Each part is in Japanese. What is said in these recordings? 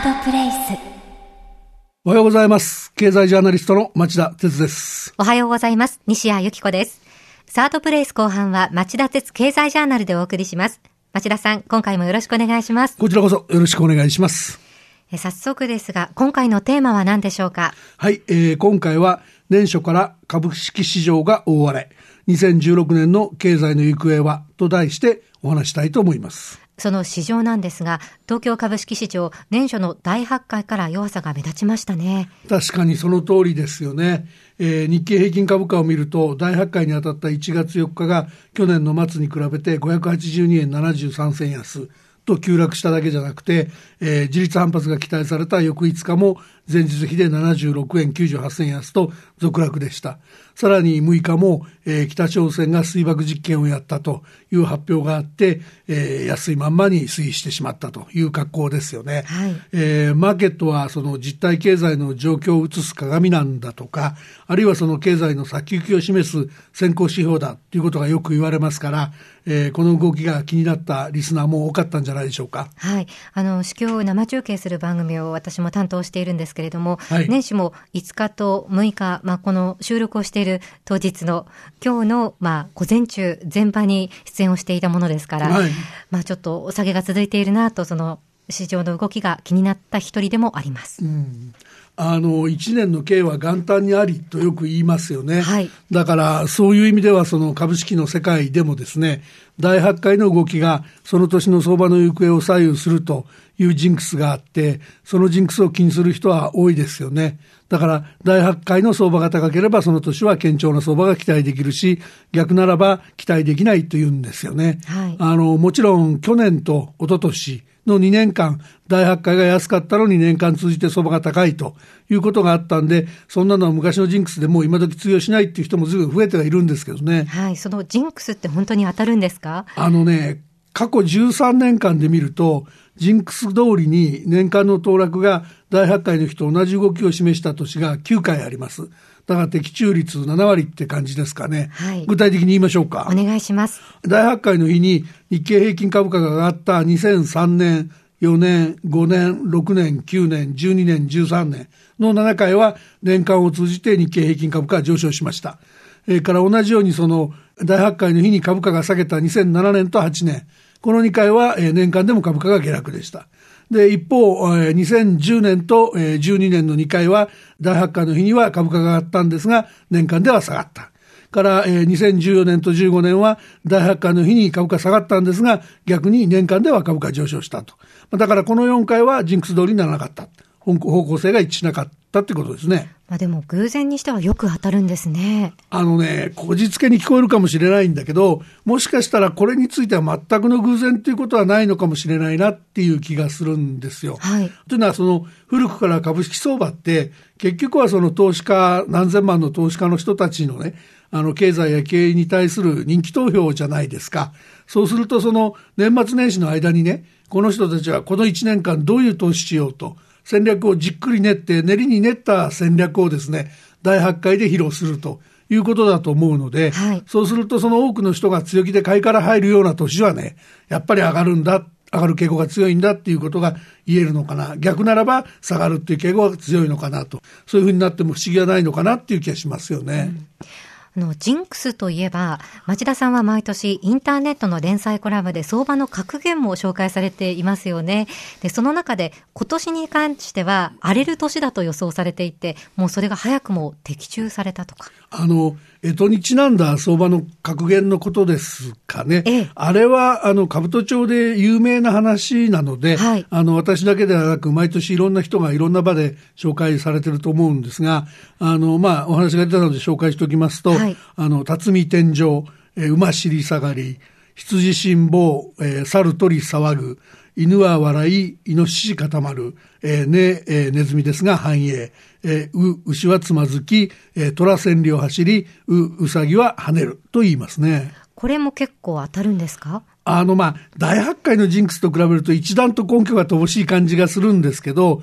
ードプレイスおはようございます。経済ジャーナリストの町田哲です。おはようございます。西谷由紀子です。サードプレイス後半は町田鉄経済ジャーナルでお送りします。町田さん、今回もよろしくお願いします。こちらこそよろしくお願いします。え早速ですが、今回のテーマは何でしょうか？はい、えー今回は年初から株式市場が大荒れ。2016年の経済の行方はと題してお話したいと思います。その市場なんですが、東京株式市場、年初の大発会から弱さが目立ちましたね。確かにその通りですよね。えー日経平均株価を見ると、大発会に当たった1月4日が去年の末に比べて582円73銭安と急落しただけじゃなくて、えー自立反発が期待された翌5日も前日比で76円98銭安と続落でした。さらに6日も、えー北朝鮮が水爆実験をやったという発表があって、えー安いまんまに推移してしまったという格好ですよね。はいえーマーケットはその実体経済の状況を映す鏡なんだとか、あるいはその経済の先行きを示す先行指標だということがよく言われますから、えーこの動きが気になったリスナーも多かったんじゃないでしょうか。はい。あの、市況を生中継する番組を私も担当しているんですけれども、はい年始も5日と6日、まあ、この収録をしている当日の今日の、まあ、午前中、全場に出演をしていたものですから、はい。まあ、ちょっとお下げが続いているなと、その市場の動きが気になった一人でもあります。あの1年の計は元旦にありとよく言いますよね、はい。だからそういう意味ではその株式の世界でもですね大発会の動きがその年の相場の行方を左右するというジンクスがあってそのジンクスを気にする人は多いですよねだから大発会の相場が高ければその年は堅調な相場が期待できるし逆ならば期待できないというんですよね、はいあのもちろん去年と一昨年の2年間、大発会が安かったのに年間通じて相場が高いということがあったんで、そんなのは昔のジンクスでもう今時通用しないっていう人もずいぶん増えてはいるんですけどね。はい。そのジンクスって本当に当たるんですか？あのね、過去13年間で見ると、ジンクス通りに年間の騰落が大発会の日と同じ動きを示した年が9回あります。だから的中率7割って感じですかね。はい具体的に言いましょうか。お願いします。大発会の日に日経平均株価が上がった2003年、4年、5年、6年、9年、12年、13年の7回は年間を通じて日経平均株価が上昇しました。それから同じようにその大発会の日に株価が下げた2007年と8年、この2回は年間でも株価が下落でした。で、一方、2010年と12年の2回は大発会の日には株価が上がったんですが、年間では下がった。から、2014年と15年は大発会の日に株価下がったんですが、逆に年間では株価上昇したと。だからこの4回はジンクス通りにならなかった。方向性が一致しなかったたってことですね。まあ、でも偶然にしてはよく当たるんですね。あのね、こじつけに聞こえるかもしれないんだけど、もしかしたらこれについては全くの偶然ということはないのかもしれないなっていう気がするんですよ。はいというのは、その古くから株式相場って、結局はその投資家、何千万の投資家の人たちのね、あの経済や経営に対する人気投票じゃないですか。そうすると、その年末年始の間にね、この人たちはこの1年間どういう投資しようと、戦略をじっくり練って、練りに練った戦略をですね、大発会で披露するということだと思うので、はいそうするとその多くの人が強気で買いから入るような年はね、やっぱり上がるんだ、上がる傾向が強いんだっていうことが言えるのかな。逆ならば下がるっていう傾向が強いのかなと。そういうふうになっても不思議はないのかなっていう気がしますよね。あの、ジンクスといえば、町田さんは毎年インターネットの連載コラムで相場の格言も紹介されていますよね。で、その中で今年に関しては荒れる年だと予想されていて、もうそれが早くも的中されたとか。あの、えとにちなんだ相場の格言のことですかね。ええあれは、あの、兜町で有名な話なので、はいあの、私だけではなく、毎年いろんな人がいろんな場で紹介されてると思うんですが、あの、まあ、お話が出たので紹介しておきますと、はいあの、辰巳天井、えー馬尻下がり、羊辛抱、えー猿鳥騒ぐ、犬は笑い、イノシシ固まる、えーね、えーネズミですが繁栄、えーう、牛はつまずき、えー虎千里を走り、う、うさぎは跳ねると言いますね。これも結構当たるんですか？あの、まあ、大発会のジンクスと比べると一段と根拠が乏しい感じがするんですけど、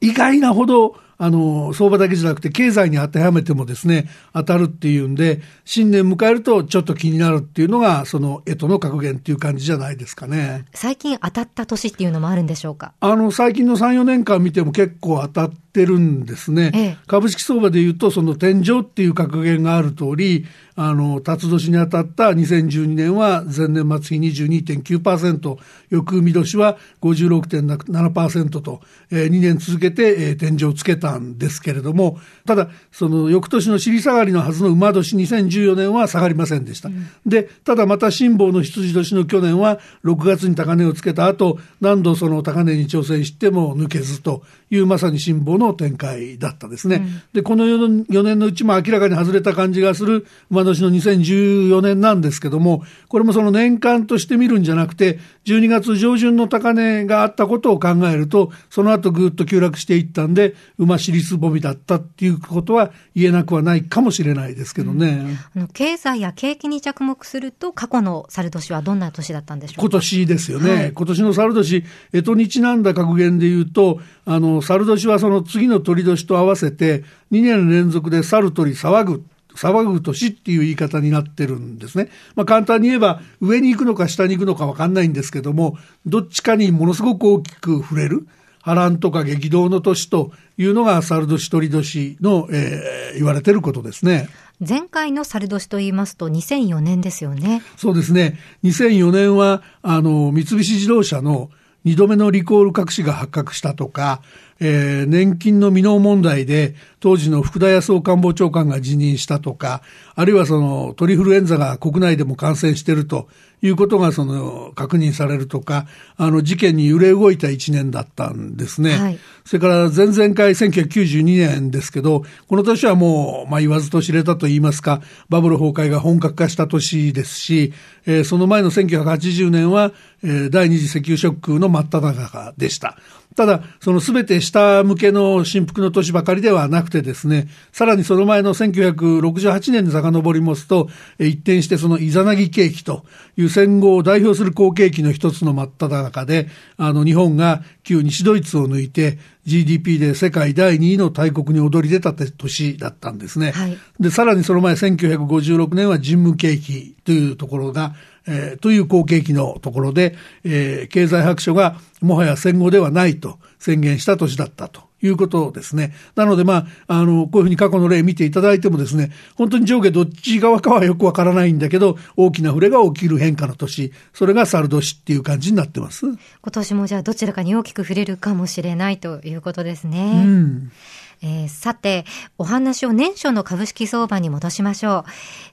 意外なほどあの、相場だけじゃなくて経済に当てはめてもですね、当たるっていうんで、新年迎えるとちょっと気になるっていうのが、その、干支の格言っていう感じじゃないですかね。最近当たった年っていうのもあるんでしょうか？あの、最近の3、4年間見ても結構当たってるんですね。ええ、株式相場でいうと、その天井っていう格言がある通り、あの、辰年に当たった2012年は前年末比22.9%、翌見年は56.7%と、えー、2年続けて、えー、天井をつけたんですけれども、ただ、その翌年の尻下がりのはずの馬年2014年は下がりませんでした。うん、で、ただまた辛抱の羊年の去年は6月に高値をつけた後、何度その高値に挑戦しても抜けずというまさに辛抱の展開だったですね。うん、で、この4年のうちも明らかに外れた感じがする馬年の2014年なんですけども、これもその年間として見るんじゃなくて、12月上旬の高値があったことを考えると、その後ぐっと急落していったんで、馬尻すぼみだったっていうことは言えなくはないかもしれないですけどね。うん、あの経済や景気に着目すると、過去の猿年はどんな年だったんでしょうか？今年ですよね。はい、今年の猿年、干支にちなんだ格言で言うと、あの、猿年はその次の鳥年と合わせて、2年連続で猿鳥騒ぐ。騒ぐ年っていう言い方になってるんですね。まあ簡単に言えば上に行くのか下に行くのかわかんないんですけども、どっちかにものすごく大きく触れる。波乱とか激動の年というのが猿年鳥年の、えー、言われてることですね。前回の猿年と言いますと2004年ですよね。そうですね。2004年は、あの、三菱自動車の2度目のリコール隠しが発覚したとか、えー、年金の未納問題で当時の福田康夫官房長官が辞任したとか、あるいはそのトリフルエンザが国内でも感染しているということがその確認されるとか、あの事件に揺れ動いた一年だったんですね。はい、それから前々回1992年ですけど、この年はもう、まあ言わずと知れたと言いますか、バブル崩壊が本格化した年ですし、えー、その前の1980年は、えー、第二次石油ショックの真っ只中でした。ただ、そのすべて下向けの振幅の年ばかりではなくてですね、さらにその前の1968年に遡りますと、一転してそのイザナギ景気という戦後を代表する好景気の一つの真っ只中で、あの日本が旧西ドイツを抜いて GDP で世界第2位の大国に躍り出た年だったんですね。はい、で、さらにその前1956年は人務景気というところが、えー、という好景気のところで、えー、経済白書がもはや戦後ではないと宣言した年だったということですね。なので、まあ、あの、こういうふうに過去の例見ていただいてもですね、本当に上下どっち側かはよくわからないんだけど、大きな触れが起きる変化の年、それが猿年っていう感じになってます。今年もじゃあどちらかに大きく触れるかもしれないということですね。うんえー、さて、お話を年初の株式相場に戻しましょう。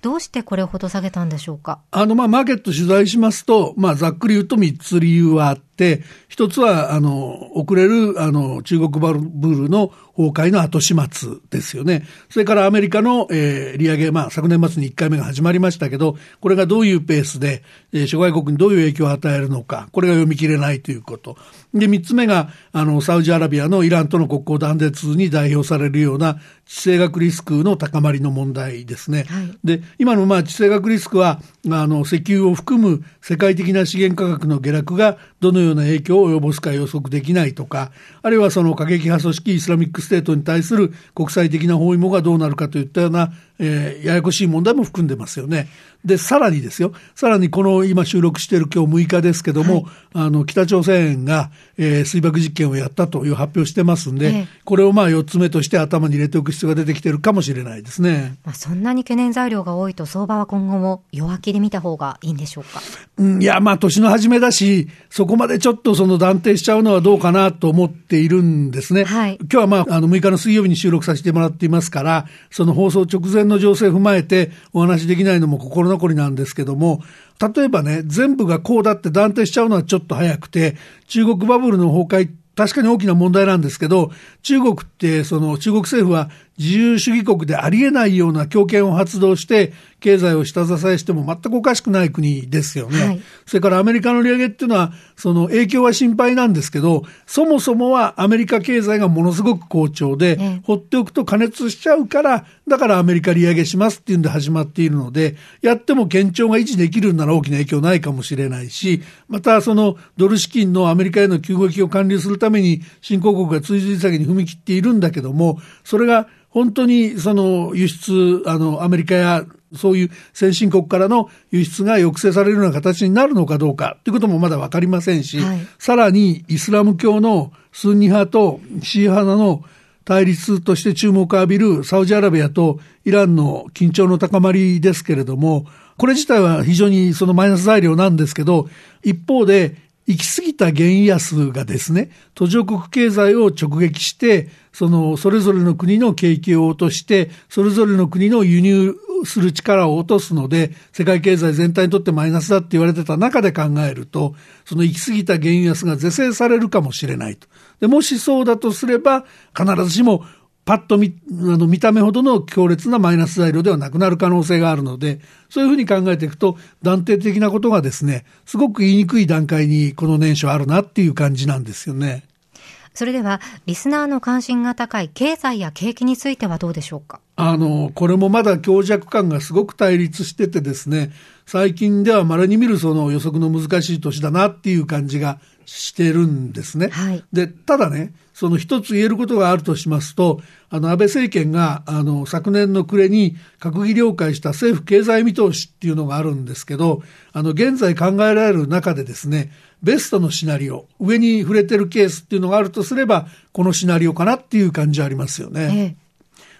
どうしてこれをほど下げたんでしょうか？あの、まあ、マーケット取材しますと、まあ、ざっくり言うと3つ理由はあ一つは、あの、遅れる、あの、中国バブルの崩壊の後始末ですよね。それからアメリカの、えー、利上げ、まあ、昨年末に1回目が始まりましたけど、これがどういうペースで、えー、諸外国にどういう影響を与えるのか、これが読み切れないということ。で、3つ目が、あの、サウジアラビアのイランとの国交断絶に代表されるような地政学リスクの高まりの問題ですね。はい、で、今のまあ地政学リスクは、あの、石油を含む世界的な資源価格の下落がどのような影響を及ぼすか予測できないとか、あるいはその過激派組織イスラミックステートに対する国際的な包囲網がどうなるかといったような、えー、ややこしい問題も含んでますよね。で、さらにですよ、さらにこの今収録している今日6日ですけども、はい、あの、北朝鮮が、えー、水爆実験をやったという発表してますんで、ええ、これをまあ4つ目として頭に入れておく必要が出てきているかもしれないですね。まあ、そんなに懸念材料が多いと相場は今後も弱気で見た方がいいんでしょうか？うん、いや、まあ年の初めだし、そこまでちょっとその断定しちゃうのはどうかなと思っているんですね。はい、今日はまあ、あの6日の水曜日に収録させてもらっていますから、その放送直前の情勢を踏まえてお話できないのも心残りなんですけども、例えばね、全部がこうだって断定しちゃうのはちょっと早くて、中国バブルの崩壊確かに大きな問題なんですけど、中国って、その中国政府は自由主義国でありえないような強権を発動して、経済を下支えしても全くおかしくない国ですよね。はい、それからアメリカの利上げっていうのは、その影響は心配なんですけど、そもそもはアメリカ経済がものすごく好調で、え放っておくと加熱しちゃうから、だからアメリカ利上げしますっていうんで始まっているので、やっても堅調が維持できるなら大きな影響ないかもしれないし、またそのドル資金のアメリカへの急激を管理するために新興国が追随下げに踏み切っているんだけども、それが本当にその輸出、あの、アメリカやそういう先進国からの輸出が抑制されるような形になるのかどうかということもまだ分かりませんし、はい、さらにイスラム教のスンニ派とシー派の対立として注目を浴びるサウジアラビアとイランの緊張の高まりですけれども、これ自体は非常にそのマイナス材料なんですけど、一方で行き過ぎた原安がですね、途上国経済を直撃して、その、それぞれの国の景気を落として、それぞれの国の輸入する力を落とすので、世界経済全体にとってマイナスだって言われてた中で考えると、その行き過ぎた原油安が是正されるかもしれないと。で、もしそうだとすれば、必ずしもパッと見あの見た目ほどの強烈なマイナス材料ではなくなる可能性があるので、そういうふうに考えていくと、断定的なことがですね、すごく言いにくい段階にこの年初あるなっていう感じなんですよね。それでは、リスナーの関心が高い経済や景気についてはどうでしょうか？あの、これもまだ強弱感がすごく対立しててですね、最近では稀に見るその予測の難しい年だなっていう感じがしてるんですね。はい、で、ただね、その一つ言えることがあるとしますと、あの安倍政権があの昨年の暮れに閣議了解した政府経済見通しっていうのがあるんですけど、あの現在考えられる中でですね、ベストのシナリオ、上に触れてるケースっていうのがあるとすれば、このシナリオかなっていう感じありますよね。ええ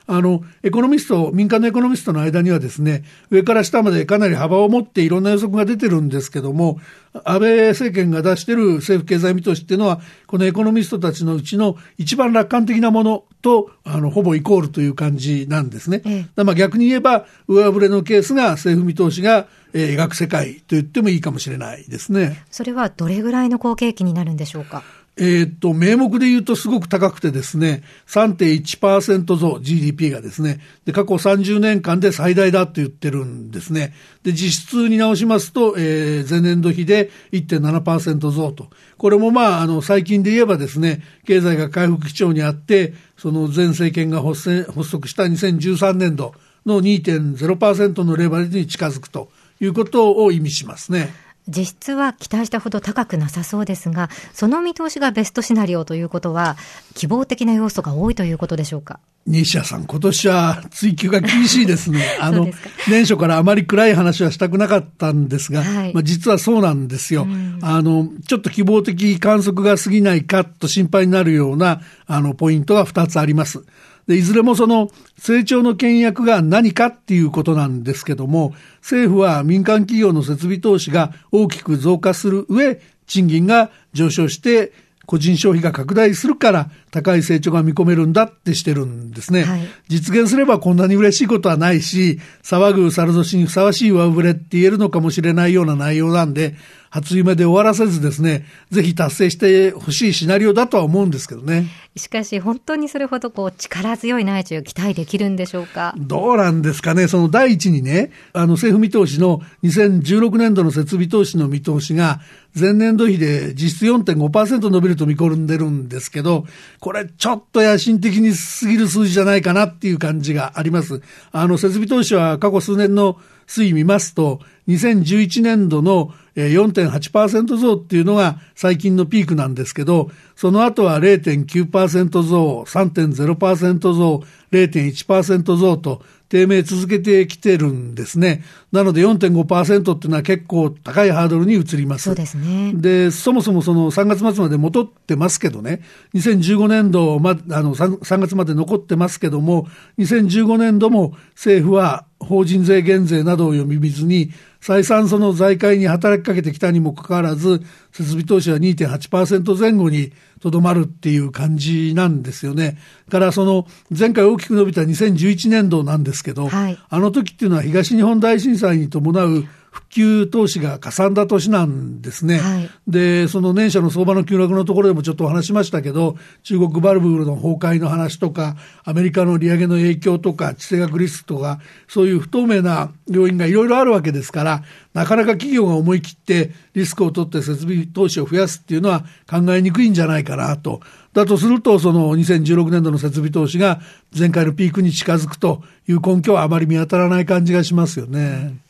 あの、エコノミスト、民間のエコノミストの間にはですね、上から下までかなり幅を持っていろんな予測が出てるんですけども、安倍政権が出している政府経済見通しっていうのは、このエコノミストたちのうちの一番楽観的なものと、あの、ほぼイコールという感じなんですね。ええ、まあ逆に言えば、上振れのケースが政府見通しが、えー、描く世界と言ってもいいかもしれないですね。それはどれぐらいの好景気になるんでしょうか？えー、っと、名目で言うとすごく高くてですね、3.1%増 GDP がですね、で、過去30年間で最大だと言ってるんですね。で、実質に直しますと、えー、前年度比で1.7%増と。これもまあ、あの、最近で言えばですね、経済が回復基調にあって、その前政権が発足した2013年度の2.0%のレバレッジに近づくということを意味しますね。実質は期待したほど高くなさそうですが、その見通しがベストシナリオということは、希望的な要素が多いということでしょうか？西谷さん、今年は追求が厳しいですね。あの、年初からあまり暗い話はしたくなかったんですが、はい、まあ、実はそうなんですよ。あの、ちょっと希望的観測が過ぎないかと心配になるような、あの、ポイントが2つあります。で、いずれもその成長の倹約が何かっていうことなんですけども、政府は民間企業の設備投資が大きく増加する上、賃金が上昇して個人消費が拡大するから高い成長が見込めるんだってしてるんですね。はい、実現すればこんなに嬉しいことはないし、騒ぐ猿年にふさわしい上振れって言えるのかもしれないような内容なんで、初夢で終わらせずですね、ぜひ達成してほしいシナリオだとは思うんですけどね。しかし、本当にそれほどこう力強い内需を期待できるんでしょうか？どうなんですかね。その第一にね、あの政府見通しの2016年度の設備投資の見通しが、前年度比で実質4.5%伸びると見込んでるんですけど、これちょっと野心的に過ぎる数字じゃないかなっていう感じがあります。あの設備投資は過去数年の推移見ますと、2011年度の4.8%増っていうのが最近のピークなんですけど、その後は0.9%増、3.0%増、0.1%増と低迷続けてきてるんですね。なので4.5%っていうのは結構高いハードルに移ります。そうですね。で、そもそもその3月末まで戻ってますけどね、2015年度ま、あの 3, 3月まで残ってますけども、2015年度も政府は法人税減税などを読み水に、再三その財界に働きかけてきたにもかかわらず、設備投資は2.8%前後にとどまるっていう感じなんですよね。からその前回大きく伸びた2011年度なんですけど、はい、あの時っていうのは東日本大震災に伴う復旧投資がかさんだ年なんですね。はい、で、その年初の相場の急落のところでもちょっとお話しましたけど、中国バルブの崩壊の話とか、アメリカの利上げの影響とか、地政学リスクとか、そういう不透明な要因がいろいろあるわけですから、なかなか企業が思い切ってリスクを取って設備投資を増やすっていうのは考えにくいんじゃないかなと。だとすると、その2016年度の設備投資が前回のピークに近づくという根拠はあまり見当たらない感じがしますよね。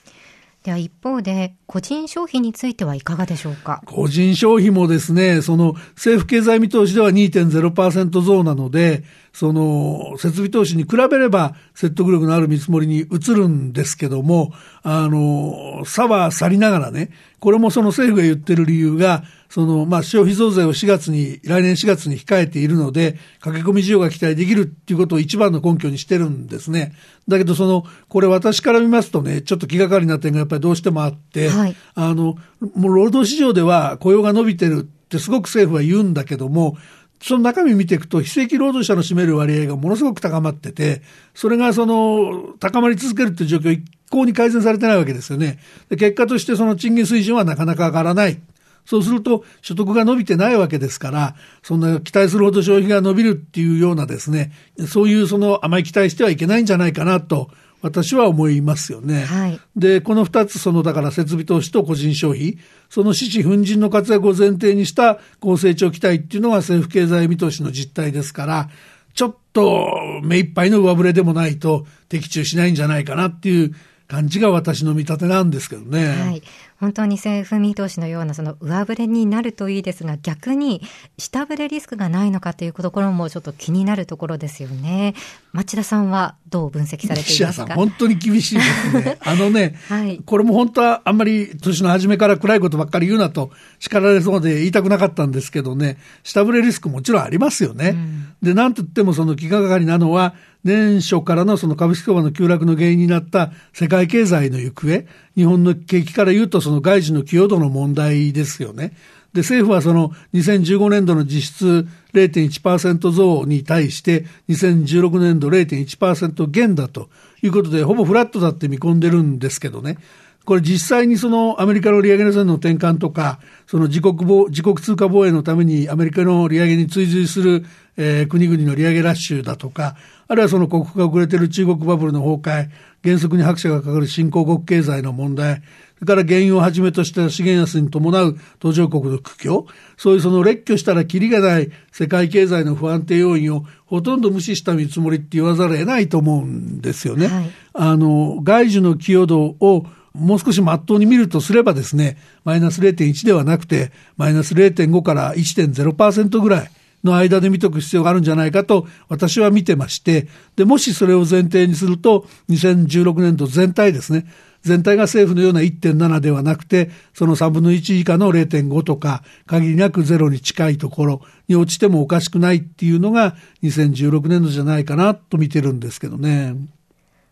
では一方で、個人消費についてはいかがでしょうか？個人消費もですね、その政府経済見通しでは2.0%増なので、その設備投資に比べれば説得力のある見積もりに移るんですけども、あの、差は去りながらね、これもその政府が言ってる理由が、その、まあ、消費増税を4月に、来年4月に控えているので、駆け込み需要が期待できるっていうことを一番の根拠にしてるんですね。だけど、その、これ私から見ますとね、ちょっと気がかりな点がやっぱりどうしてもあって、はい、あの、もう労働市場では雇用が伸びてるってすごく政府は言うんだけども、その中身見ていくと、非正規労働者の占める割合がものすごく高まってて、それがその、高まり続けるっていう状況、一向に改善されてないわけですよね。で結果としてその賃金水準はなかなか上がらない。そうすると所得が伸びてないわけですから、そんな期待するほど消費が伸びるっていうようなですね、そういうその甘い期待してはいけないんじゃないかなと私は思いますよね。はい、で、この2つ、そのだから設備投資と個人消費、その獅子奮陣の活躍を前提にした高成長期待っていうのが政府経済見通しの実態ですから、ちょっと目いっぱいの上振れでもないと的中しないんじゃないかなっていう感じが私の見立てなんですけどね。はい。本当に政府見通しのようなその上振れになるといいですが、逆に下振れリスクがないのかというところもちょっと気になるところですよね。町田さんはどう分析されていますか？本当に厳しいですね。あのね、はい、これも本当はあんまり年の初めから暗いことばっかり言うなと叱られそうで言いたくなかったんですけどね、下振れリスクもちろんありますよね。うん、で、なんと言ってもその気がかかりなのは、年初からのその株式相場の急落の原因になった世界経済の行方、日本の景気から言うとその外需の寄与度の問題ですよね。で、政府はその2015年度の実質0.1%増に対して2016年度0.1%減だということで、ほぼフラットだって見込んでるんですけどね。これ実際にそのアメリカの利上げの線の転換とか、その自国自国通貨防衛のためにアメリカの利上げに追随する、えー、国々の利上げラッシュだとか、あるいはその国が遅れている中国バブルの崩壊、原則に拍車がかかる新興国経済の問題、それから原油をはじめとした資源安に伴う途上国の苦境、そういうその列挙したらきりがない世界経済の不安定要因をほとんど無視した見積もりって言わざるを得ないと思うんですよね。はい、あの、外需の寄与度をもう少し真っ当に見るとすればですね、マイナス0.1ではなくて、マイナス0.5から1.0%ぐらい。の間で見とく必要があるんじゃないかと私は見てまして、で、もしそれを前提にすると、2016年度全体ですね、全体が政府のような1.7ではなくて、その3分の1以下の0.5とか、限りなくゼロに近いところに落ちてもおかしくないっていうのが2016年度じゃないかなと見てるんですけどね。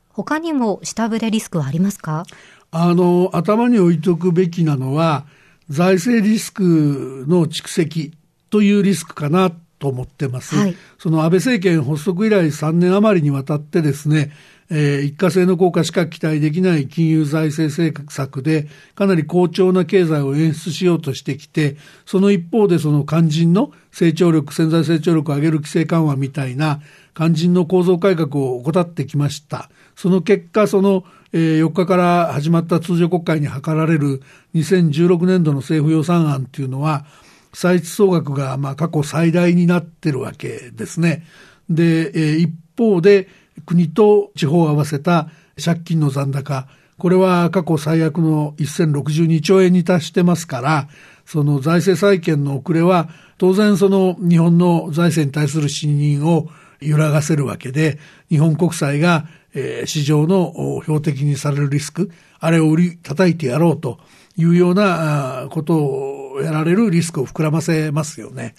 他にも下振れリスクはありますか？あの、頭に置いとくべきなのは、財政リスクの蓄積というリスクかなと思ってます。はい、その安倍政権発足以来3年余りにわたってですね、えー、一過性の効果しか期待できない金融財政政策で、かなり好調な経済を演出しようとしてきて、その一方でその肝心の成長力、潜在成長力を上げる規制緩和みたいな肝心の構造改革を怠ってきました。その結果、その、えー、4日から始まった通常国会に諮られる2016年度の政府予算案っていうのは、歳出総額がまあ過去最大になってるわけですね。で、えー、一方で国と地方を合わせた借金の残高、これは過去最悪の1062兆円に達してますから、その財政再建の遅れは、当然その日本の財政に対する信任を揺らがせるわけで、日本国債が、えー、市場の標的にされるリスク、あれを売り叩いてやろうというようなことをやられるリスクを膨らませますよね。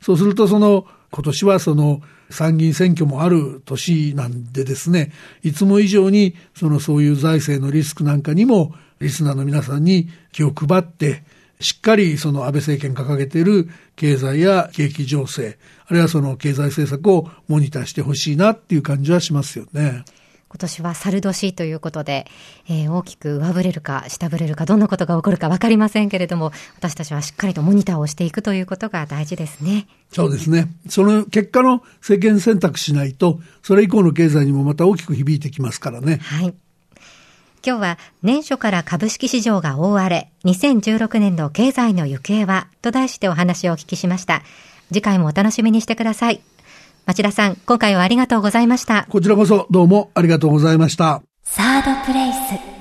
そうするとその今年はその参議院選挙もある年なんでですね、いつも以上にそのそういう財政のリスクなんかにもリスナーの皆さんに気を配って、しっかりその安倍政権掲げている経済や景気情勢、あるいはその経済政策をモニターしてほしいなっていう感じはしますよね。今年は猿年ということで、えー、大きく上振れるか下振れるかどんなことが起こるか分かりませんけれども私たちはしっかりとモニターをしていくということが大事ですね。そうですね。その結果の政権選択しないとそれ以降の経済にもまた大きく響いてきますからね。はい。今日は年初から株式市場が大荒れ、2016年度経済の行方はと題してお話をお聞きしました。次回もお楽しみにしてください。町田さん、今回はありがとうございました。こちらこそどうもありがとうございました。サードプレイス。